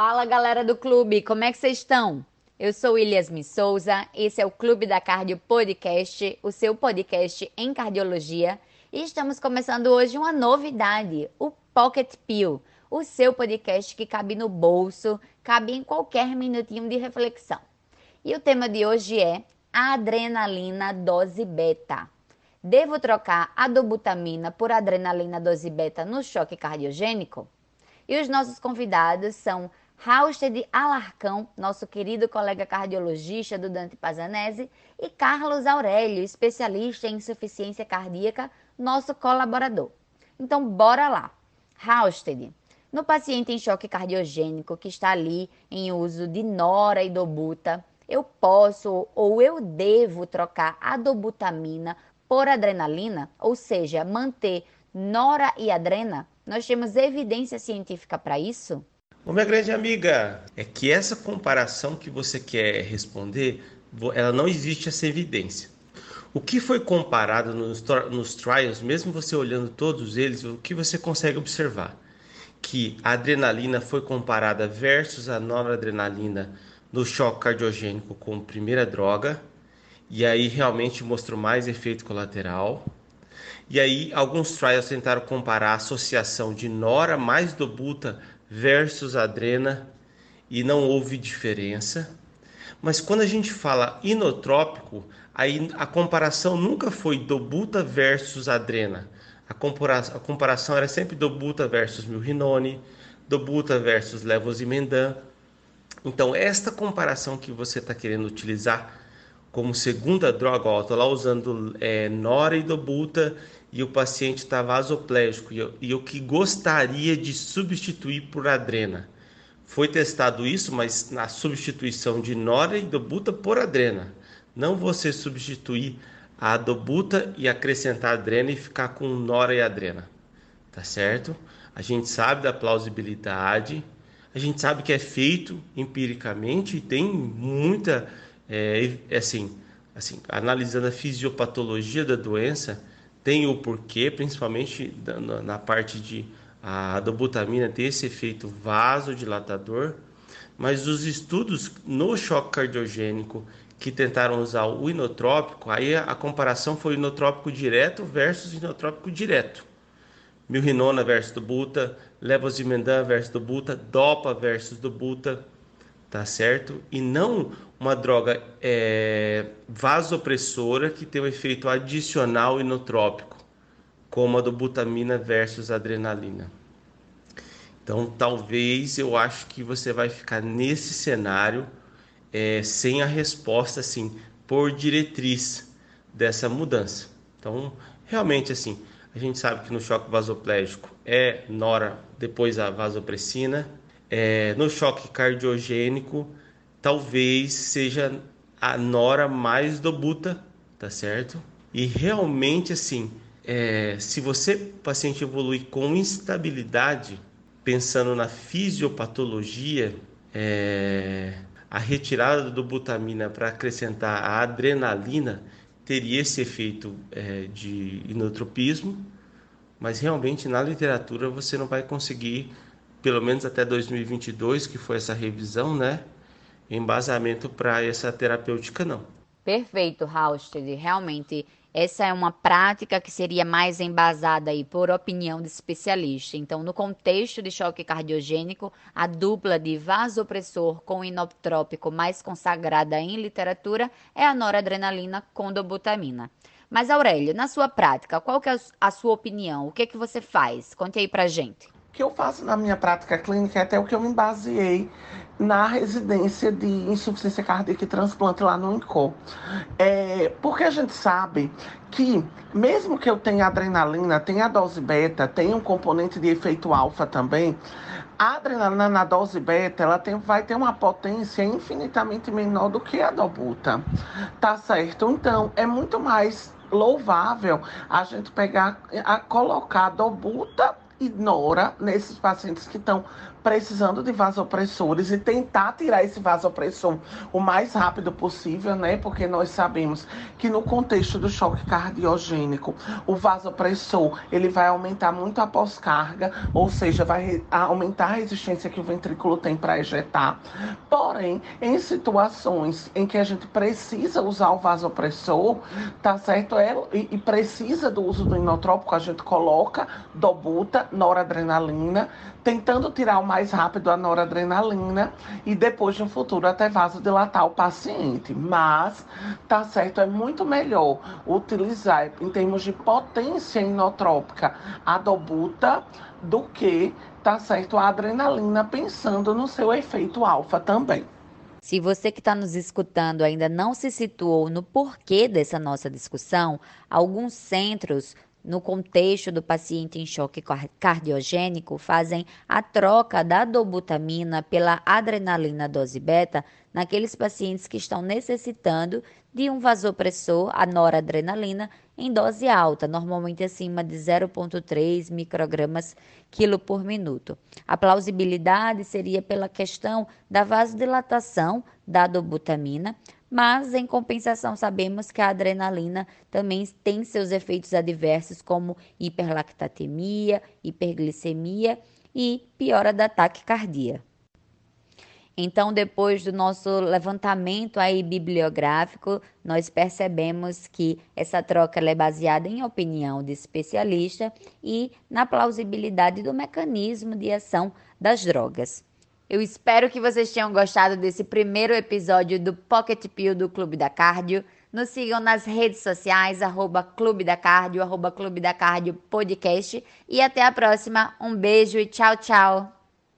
Fala galera do clube, como é que vocês estão? Eu sou Iliasmi Souza, esse é o Clube da Cardio Podcast, o seu podcast em cardiologia, e estamos começando hoje uma novidade, o Pocket Pill, o seu podcast que cabe no bolso, cabe em qualquer minutinho de reflexão. E o tema de hoje é adrenalina dose beta. Devo trocar a dobutamina por adrenalina dose beta no choque cardiogênico? E os nossos convidados são Rausted Alarcão, nosso querido colega cardiologista do Dante Pazanese, e Carlos Aurélio, especialista em insuficiência cardíaca, nosso colaborador. Então, bora lá. Rausted, no paciente em choque cardiogênico que está ali em uso de nora e dobuta, eu posso ou eu devo trocar a dobutamina por adrenalina, ou seja, manter nora e adrena? Nós temos evidência científica para isso? Ô, minha grande amiga, é que essa comparação que você quer responder, ela não existe essa evidência. O que foi comparado nos, nos trials, mesmo você olhando todos eles, o que você consegue observar? Que a adrenalina foi comparada versus a noradrenalina no choque cardiogênico como primeira droga, e aí realmente mostrou mais efeito colateral. E aí alguns trials tentaram comparar a associação de nora mais dobuta versus adrena e não houve diferença. Mas quando a gente fala inotrópico, aí a comparação nunca foi dobuta versus adrena. A, compara a comparação era sempre dobuta versus milrinone, dobuta versus levosimendan. Então, esta comparação que você está querendo utilizar como segunda droga, ó, estou lá usando é, nora e dobuta e o paciente está vasoplégico e eu, e eu que gostaria de substituir por adrena. Foi testado isso, mas na substituição de nora e dobuta por adrena. Não você substituir a dobuta e acrescentar adrena e ficar com nora e adrena. Tá certo? A gente sabe da plausibilidade, a gente sabe que é feito empiricamente e tem muita, é, assim, assim, analisando a fisiopatologia da doença, tem o porquê, principalmente na parte de a dobutamina ter esse efeito vasodilatador, mas os estudos no choque cardiogênico que tentaram usar o inotrópico, aí a comparação foi inotrópico direto versus inotrópico direto. Milrinona versus dobuta, levosimendan versus dobuta, dopa versus dobuta, tá certo? E não uma droga é, vasopressora que tem um efeito adicional inotrópico, como a do butamina versus adrenalina. Então, talvez eu acho que você vai ficar nesse cenário é, sem a resposta assim por diretriz dessa mudança. Então, realmente assim, a gente sabe que no choque vasoplégico é nora, depois a vasopressina. É, no choque cardiogênico talvez seja a nora mais dobuta, tá certo? E realmente assim, é, se você paciente evolui com instabilidade, pensando na fisiopatologia, é, a retirada do butamina para acrescentar a adrenalina teria esse efeito é, de inotropismo, mas realmente na literatura você não vai conseguir, pelo menos até 2022, que foi essa revisão, né? embasamento para essa terapêutica, não. Perfeito, Rausted. Realmente, essa é uma prática que seria mais embasada aí por opinião de especialista. Então, no contexto de choque cardiogênico, a dupla de vasopressor com inotrópico mais consagrada em literatura é a noradrenalina com dobutamina. Mas, Aurélio, na sua prática, qual que é a sua opinião? O que, é que você faz? Conte aí pra gente. Que eu faço na minha prática clínica é até o que eu me baseei na residência de insuficiência cardíaca e transplante lá no INCO. É, porque a gente sabe que, mesmo que eu tenha adrenalina, tenha dose beta, tenha um componente de efeito alfa também, a adrenalina na dose beta ela tem, vai ter uma potência infinitamente menor do que a dobuta. Tá certo? Então, é muito mais louvável a gente pegar, a colocar a dobuta ignora nesses pacientes que estão precisando de vasopressores e tentar tirar esse vasopressor o mais rápido possível, né? Porque nós sabemos que no contexto do choque cardiogênico, o vasopressor ele vai aumentar muito a pós-carga, ou seja, vai aumentar a resistência que o ventrículo tem para ejetar. Porém, em situações em que a gente precisa usar o vasopressor, tá certo? É, e, e precisa do uso do inotrópico, a gente coloca dobuta, noradrenalina, tentando tirar o mais rápido a noradrenalina e depois no futuro até vasodilatar o paciente. Mas tá certo, é muito melhor utilizar em termos de potência inotrópica a dobuta do que tá certo a adrenalina pensando no seu efeito alfa também. Se você que está nos escutando ainda não se situou no porquê dessa nossa discussão, alguns centros no contexto do paciente em choque cardiogênico, fazem a troca da dobutamina pela adrenalina dose beta naqueles pacientes que estão necessitando de um vasopressor, a noradrenalina, em dose alta, normalmente acima de 0,3 microgramas quilo por minuto. A plausibilidade seria pela questão da vasodilatação da dobutamina, mas em compensação sabemos que a adrenalina também tem seus efeitos adversos como hiperlactatemia, hiperglicemia e piora da taquicardia. Então, depois do nosso levantamento aí bibliográfico, nós percebemos que essa troca é baseada em opinião de especialista e na plausibilidade do mecanismo de ação das drogas. Eu espero que vocês tenham gostado desse primeiro episódio do Pocket Pill do Clube da Cardio. Nos sigam nas redes sociais, arroba Clube da Cardio, arroba Clube da Cardio Podcast. E até a próxima. Um beijo e tchau, tchau.